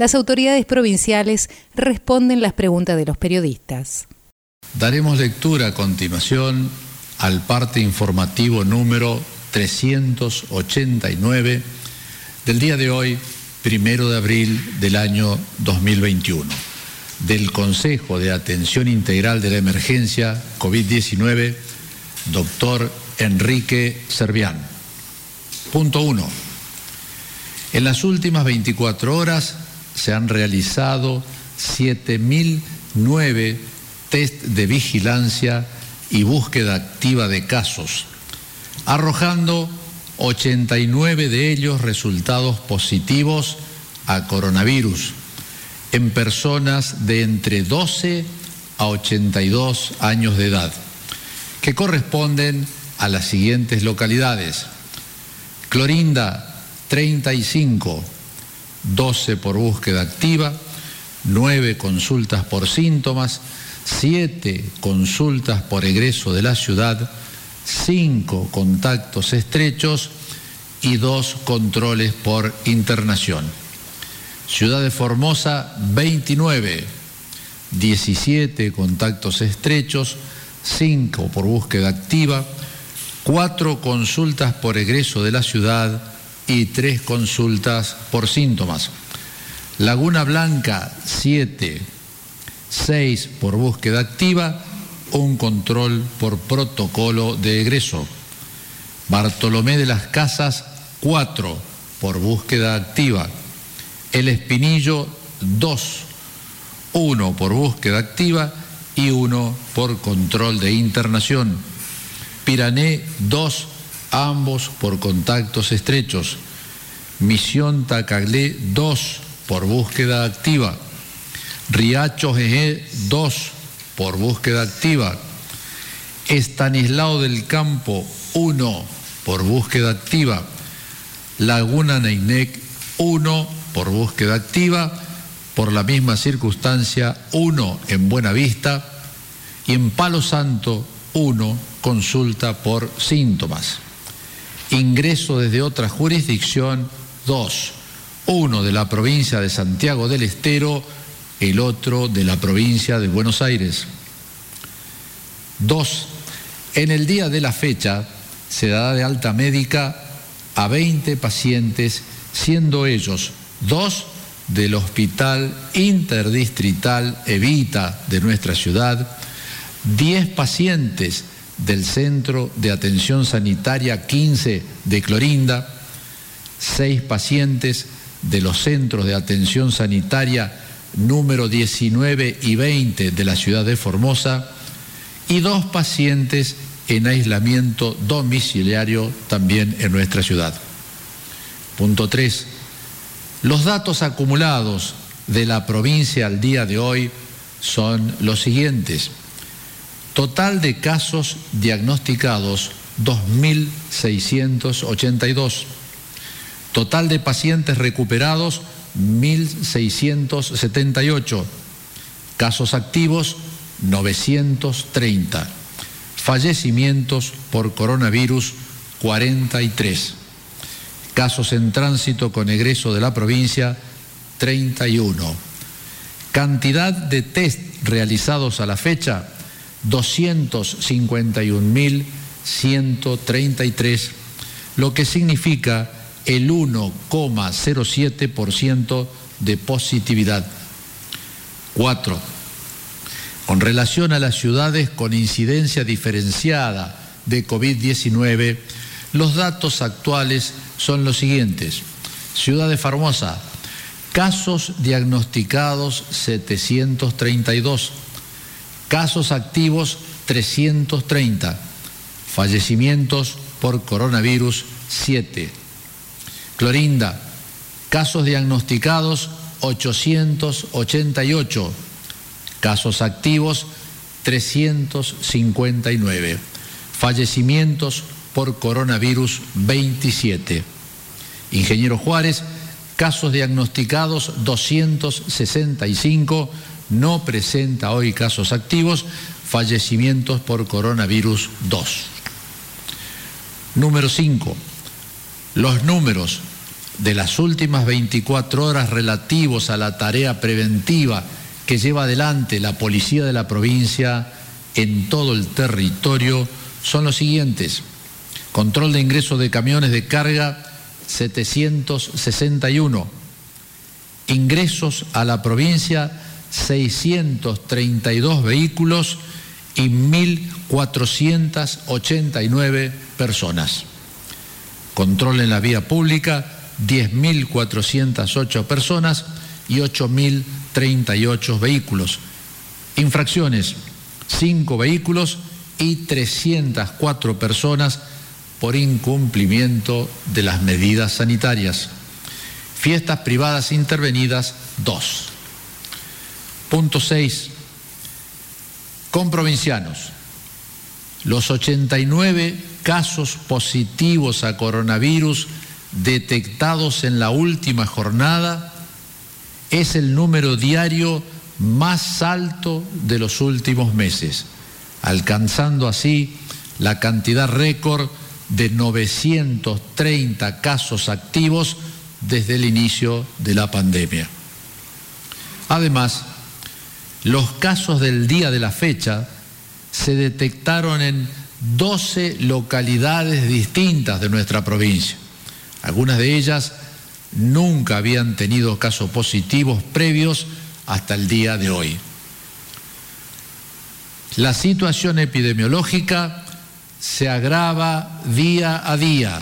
las autoridades provinciales responden las preguntas de los periodistas. Daremos lectura a continuación al parte informativo número 389 del día de hoy, primero de abril del año 2021, del Consejo de Atención Integral de la Emergencia COVID-19, doctor Enrique Servián. Punto 1. En las últimas 24 horas se han realizado 7.009 test de vigilancia y búsqueda activa de casos, arrojando 89 de ellos resultados positivos a coronavirus en personas de entre 12 a 82 años de edad, que corresponden a las siguientes localidades. Clorinda, 35, 12 por búsqueda activa, 9 consultas por síntomas, 7 consultas por egreso de la ciudad, 5 contactos estrechos y 2 controles por internación. Ciudad de Formosa, 29, 17 contactos estrechos, 5 por búsqueda activa, 4 consultas por egreso de la ciudad, y tres consultas por síntomas. Laguna Blanca, siete, seis por búsqueda activa, un control por protocolo de egreso. Bartolomé de las Casas, cuatro por búsqueda activa. El Espinillo, dos, uno por búsqueda activa y uno por control de internación. Pirané, dos ambos por contactos estrechos. Misión Tacaglé 2 por búsqueda activa. Riacho GG 2 por búsqueda activa. Estanislao del Campo 1 por búsqueda activa. Laguna Neinec 1 por búsqueda activa. Por la misma circunstancia 1 en Buena Vista. Y en Palo Santo 1 consulta por síntomas ingreso desde otra jurisdicción, dos, uno de la provincia de Santiago del Estero, el otro de la provincia de Buenos Aires. Dos, en el día de la fecha se dará de alta médica a 20 pacientes, siendo ellos dos del Hospital Interdistrital Evita de nuestra ciudad, 10 pacientes del Centro de Atención Sanitaria 15 de Clorinda, seis pacientes de los centros de atención sanitaria número 19 y 20 de la ciudad de Formosa y dos pacientes en aislamiento domiciliario también en nuestra ciudad. Punto 3. Los datos acumulados de la provincia al día de hoy son los siguientes. Total de casos diagnosticados 2.682. Total de pacientes recuperados 1.678. Casos activos 930. Fallecimientos por coronavirus 43. Casos en tránsito con egreso de la provincia 31. Cantidad de test realizados a la fecha 251.133, lo que significa el 1,07% de positividad. Cuatro, con relación a las ciudades con incidencia diferenciada de COVID-19, los datos actuales son los siguientes. Ciudad de Formosa, casos diagnosticados 732 Casos activos 330. Fallecimientos por coronavirus 7. Clorinda. Casos diagnosticados 888. Casos activos 359. Fallecimientos por coronavirus 27. Ingeniero Juárez, casos diagnosticados 265, no presenta hoy casos activos, fallecimientos por coronavirus 2. Número 5. Los números de las últimas 24 horas relativos a la tarea preventiva que lleva adelante la policía de la provincia en todo el territorio son los siguientes. Control de ingreso de camiones de carga 761. Ingresos a la provincia 632 vehículos y 1.489 personas. Control en la vía pública 10.408 personas y 8.038 vehículos. Infracciones 5 vehículos y 304 personas por incumplimiento de las medidas sanitarias. Fiestas privadas intervenidas 2. Punto 6. Con provincianos. Los 89 casos positivos a coronavirus detectados en la última jornada es el número diario más alto de los últimos meses, alcanzando así la cantidad récord de 930 casos activos desde el inicio de la pandemia. Además, los casos del día de la fecha se detectaron en 12 localidades distintas de nuestra provincia. Algunas de ellas nunca habían tenido casos positivos previos hasta el día de hoy. La situación epidemiológica se agrava día a día.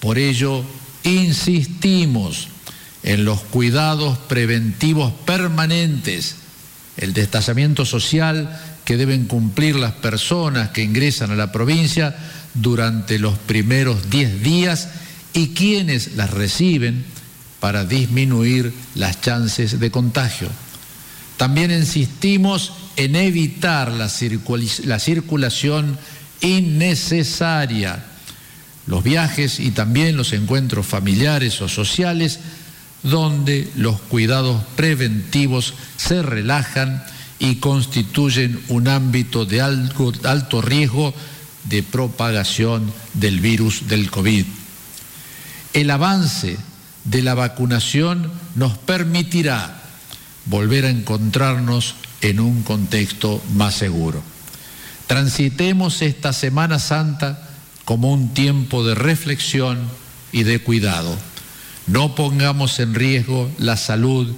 Por ello, insistimos en los cuidados preventivos permanentes, el destazamiento social que deben cumplir las personas que ingresan a la provincia durante los primeros 10 días y quienes las reciben para disminuir las chances de contagio. También insistimos en evitar la, la circulación innecesaria. Los viajes y también los encuentros familiares o sociales donde los cuidados preventivos se relajan y constituyen un ámbito de alto, riesgo de propagación del virus del COVID. El avance de la vacunación nos permitirá volver a encontrarnos en un contexto más seguro. Transitemos esta Semana Santa como un tiempo de reflexión y de cuidado. No pongamos en riesgo la salud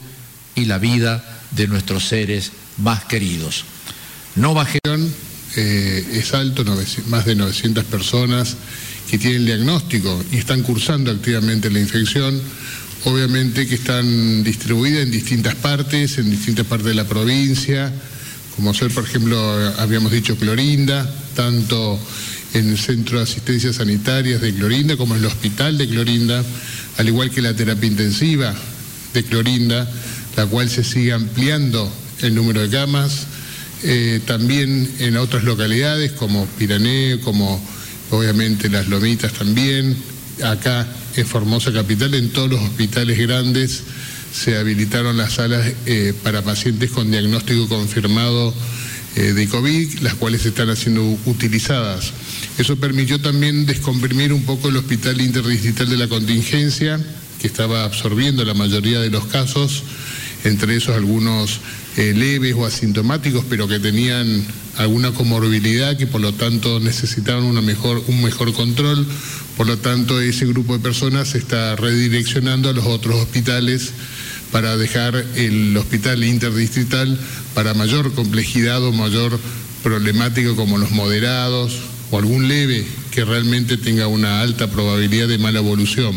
y la vida de nuestros seres más queridos. No bajemos. Eh, es alto, más de 900 personas que tienen diagnóstico y están cursando activamente la infección. Obviamente que están distribuidas en distintas partes, en distintas partes de la provincia como ser, por ejemplo, habíamos dicho Clorinda, tanto en el Centro de Asistencia Sanitarias de Clorinda como en el Hospital de Clorinda, al igual que la terapia intensiva de Clorinda, la cual se sigue ampliando el número de camas, eh, también en otras localidades como Piraneo, como obviamente las Lomitas también, acá en Formosa Capital, en todos los hospitales grandes se habilitaron las salas eh, para pacientes con diagnóstico confirmado eh, de COVID, las cuales están siendo utilizadas. Eso permitió también descomprimir un poco el hospital interdistrital de la contingencia, que estaba absorbiendo la mayoría de los casos, entre esos algunos eh, leves o asintomáticos, pero que tenían alguna comorbilidad que por lo tanto necesitaban una mejor, un mejor control. Por lo tanto, ese grupo de personas se está redireccionando a los otros hospitales para dejar el hospital interdistrital para mayor complejidad o mayor problemática como los moderados o algún leve que realmente tenga una alta probabilidad de mala evolución.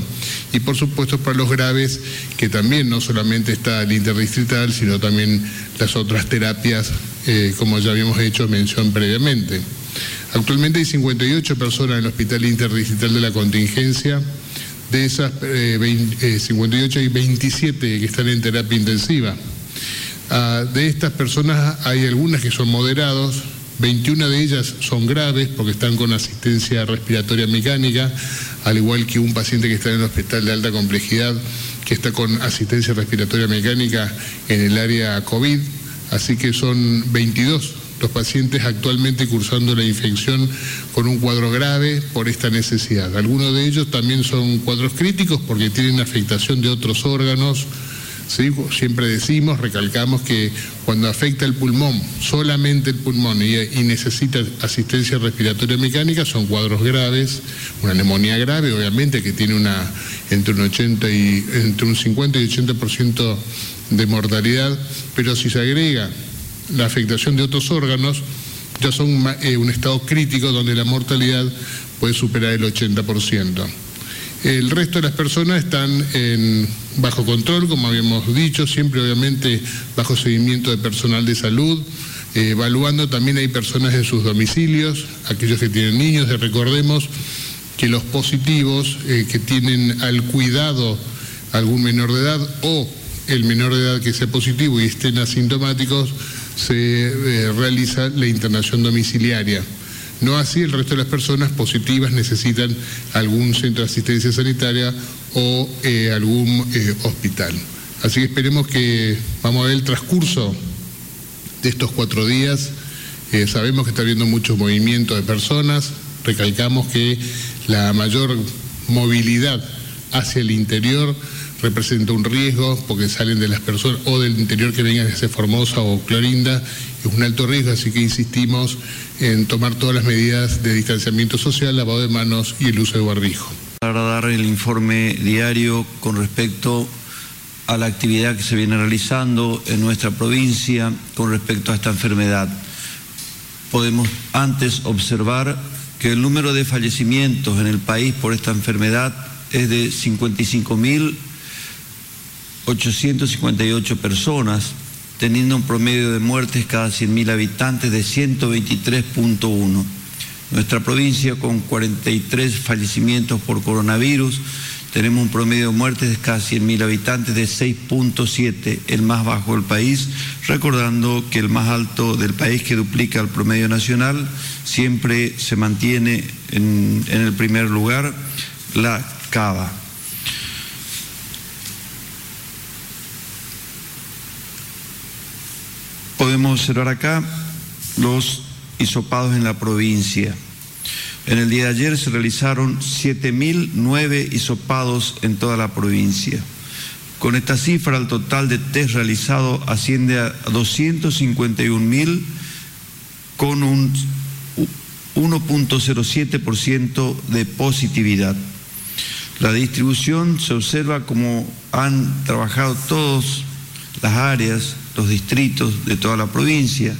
Y por supuesto para los graves, que también no solamente está el interdistrital, sino también las otras terapias, eh, como ya habíamos hecho mención previamente. Actualmente hay 58 personas en el Hospital Interdistrital de la Contingencia, de esas 58 eh, hay 27 que están en terapia intensiva. Ah, de estas personas hay algunas que son moderados, 21 de ellas son graves porque están con asistencia respiratoria mecánica, al igual que un paciente que está en el hospital de alta complejidad que está con asistencia respiratoria mecánica en el área COVID. Así que son 22 los pacientes actualmente cursando la infección con un cuadro grave por esta necesidad. Algunos de ellos también son cuadros críticos porque tienen afectación de otros órganos Siempre decimos, recalcamos que cuando afecta el pulmón, solamente el pulmón y, necesita asistencia respiratoria mecánica, son cuadros graves, una neumonía grave, obviamente, que tiene una entre un 80 y entre un 50 y 80% de mortalidad, pero si se agrega la afectación de otros órganos, ya son eh, un estado crítico donde la mortalidad puede superar el 80%. El resto de las personas están bajo control, como habíamos dicho, siempre obviamente bajo seguimiento de personal de salud, eh, evaluando también hay personas en sus domicilios, aquellos que tienen niños, recordemos que los positivos eh, que tienen al cuidado algún menor de edad o el menor de edad que sea positivo y estén asintomáticos, se eh, realiza la internación domiciliaria. No así el resto de las personas positivas necesitan algún centro de asistencia sanitaria o eh, algún eh, hospital. Así que esperemos que vamos a ver el transcurso de estos cuatro días. Eh, sabemos que está habiendo mucho movimiento de personas. Recalcamos que la mayor movilidad hacia el interior representa un riesgo porque salen de las personas o del interior que vengan desde Formosa o Clorinda, es un alto riesgo, así que insistimos en tomar todas las medidas de distanciamiento social, lavado de manos y el uso de barbijo. Para dar el informe diario con respecto a la actividad que se viene realizando en nuestra provincia con respecto a esta enfermedad. Podemos antes observar que el número de fallecimientos en el país por esta enfermedad es de 55.000 858 personas, teniendo un promedio de muertes cada 100.000 habitantes de 123.1. Nuestra provincia, con 43 fallecimientos por coronavirus, tenemos un promedio de muertes de cada 100.000 habitantes de 6.7, el más bajo del país, recordando que el más alto del país que duplica el promedio nacional siempre se mantiene en, el primer lugar, la Cava. Podemos observar acá los hisopados en la provincia. En el día de ayer se realizaron 7.009 hisopados en toda la provincia. Con esta cifra, el total de test realizado asciende a 251.000 con un 1.07% de positividad. La distribución se observa como han trabajado todas las áreas los distritos de toda la provincia.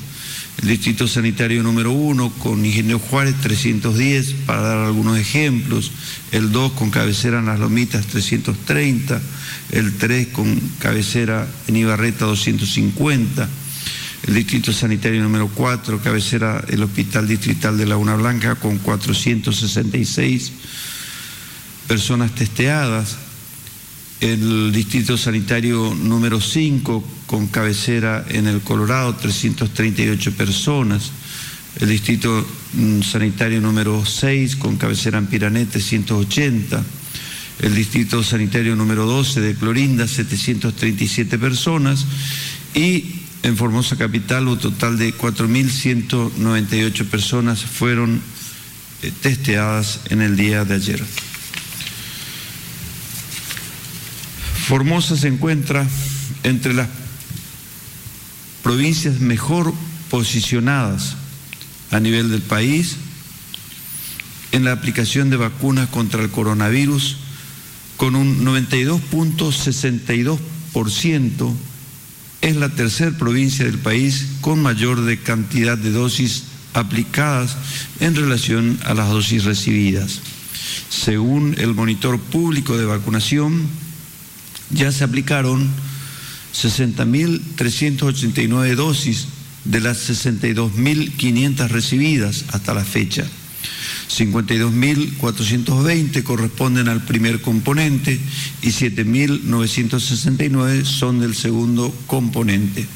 El distrito sanitario número uno con Ingeniero Juárez 310, para dar algunos ejemplos. El 2 con cabecera en Las Lomitas 330. El 3 con cabecera en Ibarreta 250. El distrito sanitario número 4, cabecera el Hospital Distrital de Laguna Blanca con 466 personas testeadas el distrito sanitario número 5 con cabecera en el Colorado, 338 personas, el distrito mm, sanitario número 6 con cabecera en Pirané, 380, el distrito sanitario número 12 de Clorinda, 737 personas. Y en Formosa Capital un total de 4.198 personas fueron eh, testeadas en el día de ayer. Formosa se encuentra entre las provincias mejor posicionadas a nivel del país en la aplicación de vacunas contra el coronavirus con un 92.62%, es la tercera provincia del país con mayor cantidad de dosis aplicadas en relación a las dosis recibidas. Según el monitor público de vacunación, ya se aplicaron 60.389 dosis de las 62.500 recibidas hasta la fecha. 52.420 corresponden al primer componente y 7.969 son del segundo componente.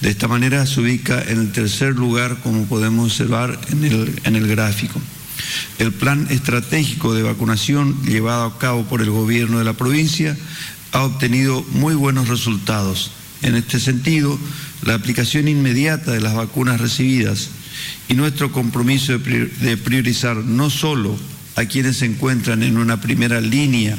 De esta manera se ubica en el tercer lugar, como podemos observar en el, en el gráfico. El plan estratégico de vacunación llevado a cabo por el gobierno de la provincia ha obtenido muy buenos resultados. En este sentido, la aplicación inmediata de las vacunas recibidas y nuestro compromiso de priorizar no solo a quienes se encuentran en una primera línea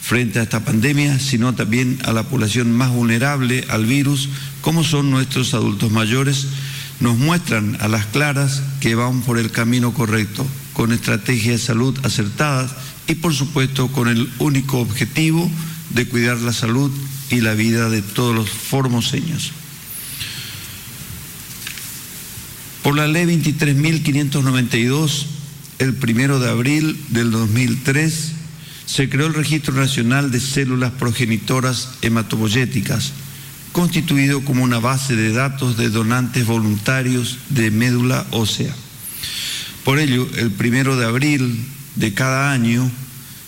frente a esta pandemia, sino también a la población más vulnerable al virus, como son nuestros adultos mayores, nos muestran a las claras que van por el camino correcto, con estrategias de salud acertadas y por supuesto con el único objetivo de cuidar la salud y la vida de todos los formoseños. Por la ley 23.592, el primero de abril del 2003, se creó el Registro Nacional de Células Progenitoras Hematopoyéticas, constituido como una base de datos de donantes voluntarios de médula ósea. Por ello, el primero de abril de cada año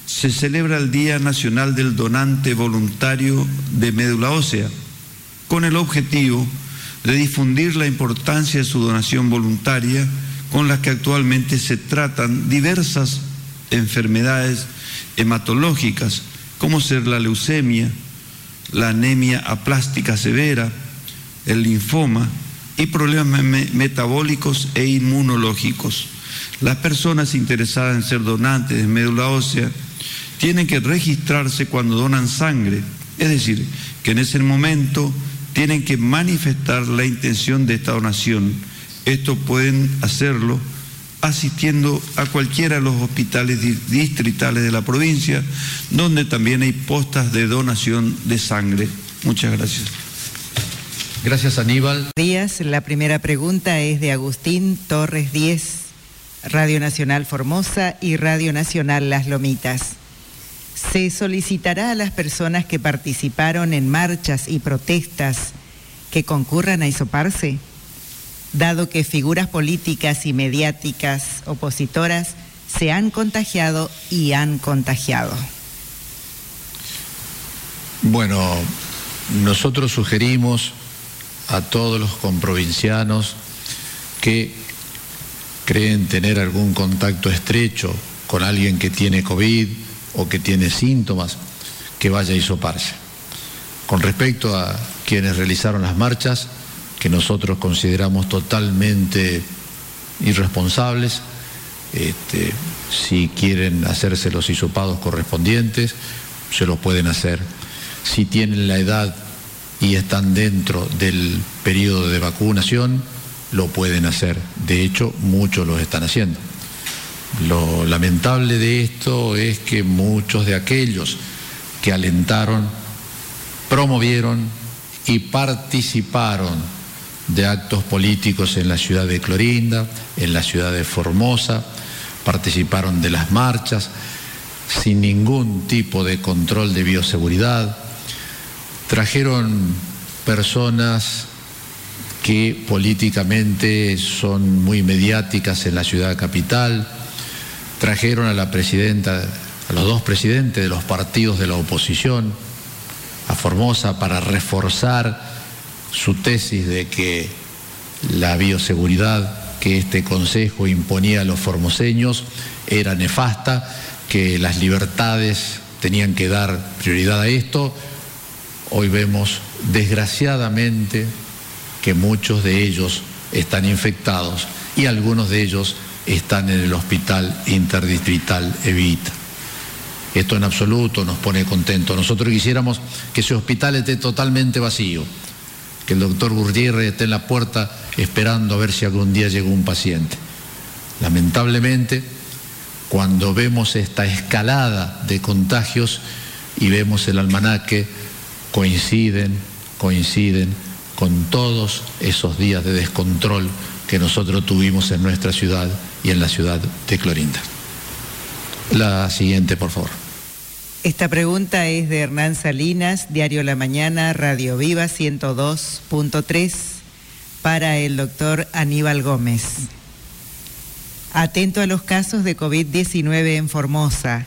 se celebra el Día Nacional del Donante Voluntario de Médula Ósea, con el objetivo de difundir la importancia de su donación voluntaria con las que actualmente se tratan diversas enfermedades hematológicas, como ser la leucemia, la anemia aplástica severa, el linfoma y problemas metabólicos e inmunológicos. Las personas interesadas en ser donantes de médula ósea tienen que registrarse cuando donan sangre, es decir, que en ese momento tienen que manifestar la intención de esta donación. Esto pueden hacerlo asistiendo a cualquiera de los hospitales distritales de la provincia, donde también hay postas de donación de sangre. Muchas gracias. Gracias, Aníbal. Días, la primera pregunta es de Agustín Torres 10, Radio Nacional Formosa y Radio Nacional Las Lomitas. Se solicitará a las personas que participaron en marchas y protestas que concurran a isoparse dado que figuras políticas y mediáticas opositoras se han contagiado y han contagiado? Bueno, nosotros sugerimos a todos los comprovincianos que creen tener algún contacto estrecho con alguien que tiene COVID o que tiene síntomas, que vaya a hisoparse. Con respecto a quienes realizaron las marchas, que nosotros consideramos totalmente irresponsables. Este, si quieren hacerse los hisopados correspondientes, se los pueden hacer. Si tienen la edad y están dentro del periodo de vacunación, lo pueden hacer. De hecho, muchos lo están haciendo. Lo lamentable de esto es que muchos de aquellos que alentaron, promovieron y participaron de actos políticos en la ciudad de Clorinda, en la ciudad de Formosa, participaron de las marchas sin ningún tipo de control de bioseguridad, trajeron personas que políticamente son muy mediáticas en la ciudad capital, trajeron a la presidenta, a los dos presidentes de los partidos de la oposición, a Formosa para reforzar su tesis de que la bioseguridad que este Consejo imponía a los formoseños era nefasta, que las libertades tenían que dar prioridad a esto. Hoy vemos, desgraciadamente, que muchos de ellos están infectados y algunos de ellos están en el hospital interdistrital Evita. Esto en absoluto nos pone contentos. Nosotros quisiéramos que ese hospital esté totalmente vacío que el doctor Gurriere esté en la puerta esperando a ver si algún día llegó un paciente. Lamentablemente, cuando vemos esta escalada de contagios y vemos el almanaque, coinciden, coinciden con todos esos días de descontrol que nosotros tuvimos en nuestra ciudad y en la ciudad de Clorinda. La siguiente, por favor. Esta pregunta es de Hernán Salinas, Diario La Mañana, Radio Viva 102.3, para el doctor Aníbal Gómez. Atento a los casos de COVID-19 en Formosa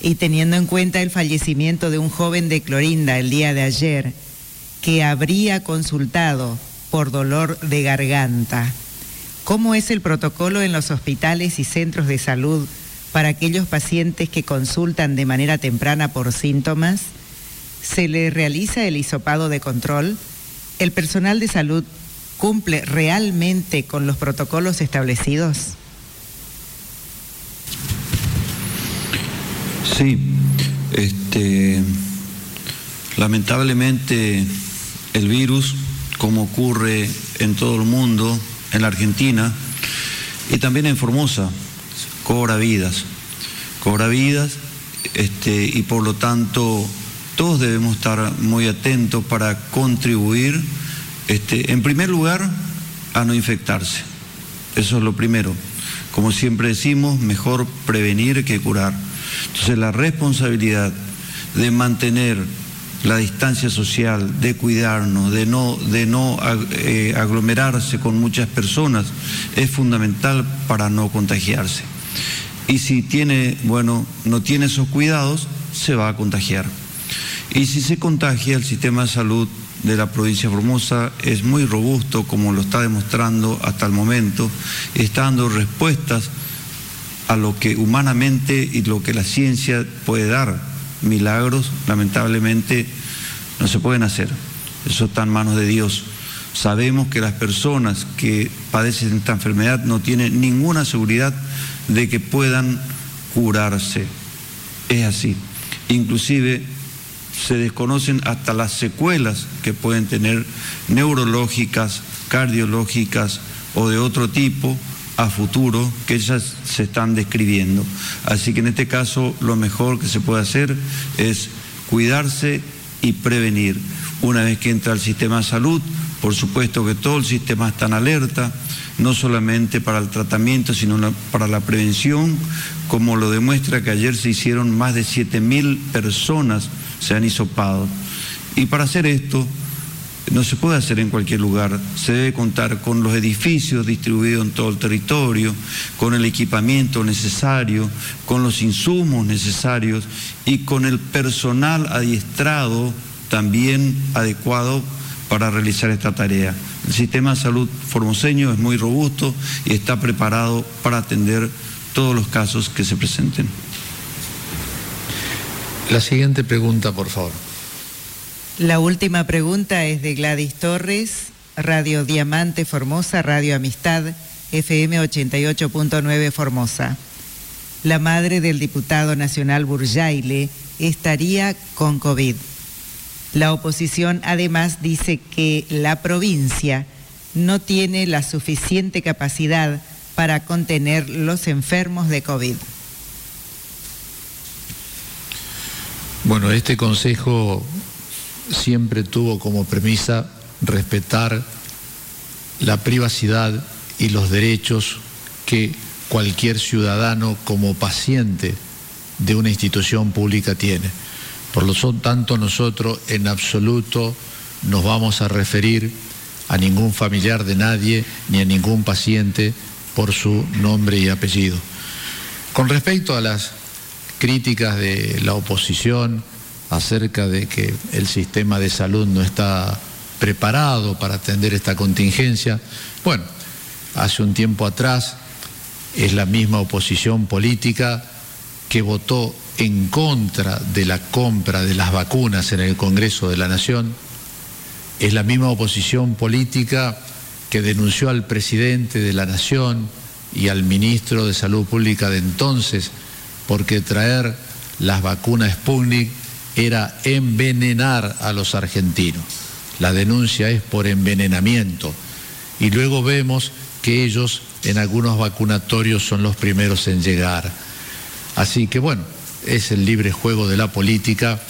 y teniendo en cuenta el fallecimiento de un joven de Clorinda el día de ayer, que habría consultado por dolor de garganta. ¿Cómo es el protocolo en los hospitales y centros de salud para aquellos pacientes que consultan de manera temprana por síntomas? ¿Se le realiza el hisopado de control? ¿El personal de salud cumple realmente con los protocolos establecidos? Sí, este, lamentablemente el virus, como ocurre en todo el mundo, en la Argentina y también en Formosa, cobra vidas, cobra vidas este, y por lo tanto todos debemos estar muy atentos para contribuir, este, en primer lugar, a no infectarse. Eso es lo primero. Como siempre decimos, mejor prevenir que curar. Entonces la responsabilidad de mantener la distancia social, de cuidarnos, de no, de no eh, aglomerarse con muchas personas, es fundamental para no contagiarse. Y si tiene, bueno, no tiene esos cuidados, se va a contagiar. Y si se contagia, el sistema de salud de la provincia Formosa es muy robusto, como lo está demostrando hasta el momento, está dando respuestas a lo que humanamente y lo que la ciencia puede dar milagros, lamentablemente, no se pueden hacer. Eso está en manos de Dios. Sabemos que las personas que padecen esta enfermedad no tienen ninguna seguridad de que puedan curarse. Es así. Inclusive se desconocen hasta las secuelas que pueden tener neurológicas, cardiológicas o de otro tipo a futuro que ellas se están describiendo. Así que en este caso lo mejor que se puede hacer es cuidarse y prevenir. Una vez que entra el sistema de salud, por supuesto que todo el sistema está en alerta, no solamente para el tratamiento, sino para la prevención, como lo demuestra que ayer se hicieron más de 7.000 personas, se han hisopado. Y para hacer esto, no se puede hacer en cualquier lugar, se debe contar con los edificios distribuidos en todo el territorio, con el equipamiento necesario, con los insumos necesarios y con el personal adiestrado también adecuado para realizar esta tarea. El sistema de salud formoseño es muy robusto y está preparado para atender todos los casos que se presenten. La siguiente pregunta, por favor. La última pregunta es de Gladys Torres, Radio Diamante Formosa, Radio Amistad, FM 88.9 Formosa. La madre del diputado nacional Burjaile estaría con COVID. La oposición además dice que la provincia no tiene la suficiente capacidad para contener los enfermos de COVID. Bueno, este consejo siempre tuvo como premisa respetar la privacidad y los derechos que cualquier ciudadano como paciente de una institución pública tiene. Por lo tanto, nosotros en absoluto nos vamos a referir a ningún familiar de nadie ni a ningún paciente por su nombre y apellido. Con respecto a las críticas de la oposición, acerca de que el sistema de salud no está preparado para atender esta contingencia. Bueno, hace un tiempo atrás es la misma oposición política que votó en contra de la compra de las vacunas en el Congreso de la Nación, es la misma oposición política que denunció al presidente de la Nación y al ministro de Salud Pública de entonces porque traer las vacunas Sputnik era envenenar a los argentinos. La denuncia es por envenenamiento. Y luego vemos que ellos en algunos vacunatorios son los primeros en llegar. Así que bueno, es el libre juego de la política.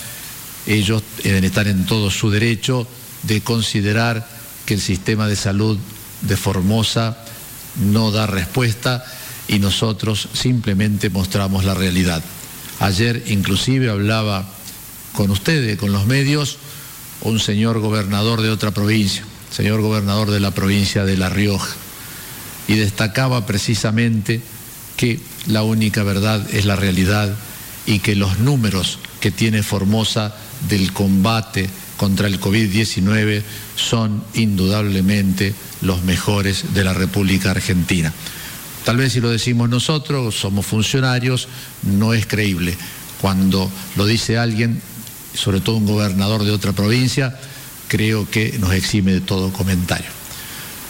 Ellos deben estar en todo su derecho de considerar que el sistema de salud de Formosa no da respuesta y nosotros simplemente mostramos la realidad. Ayer inclusive hablaba con ustedes, con los medios, un señor gobernador de otra provincia, señor gobernador de la provincia de La Rioja, y destacaba precisamente que la única verdad es la realidad y que los números que tiene Formosa del combate contra el COVID-19 son indudablemente los mejores de la República Argentina. Tal vez si lo decimos nosotros, somos funcionarios, no es creíble. Cuando lo dice alguien, sobre todo un gobernador de otra provincia, creo que nos exime de todo comentario.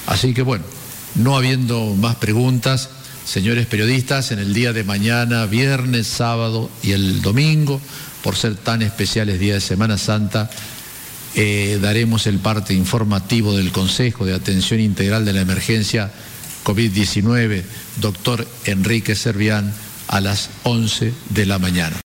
Así que bueno, no habiendo más preguntas, señores periodistas, en el día de mañana, viernes, sábado y el domingo, por ser tan especiales días de Semana Santa, eh, daremos el parte informativo del Consejo de Atención Integral de la Emergencia COVID-19, doctor Enrique Servián, a las 11 de la mañana.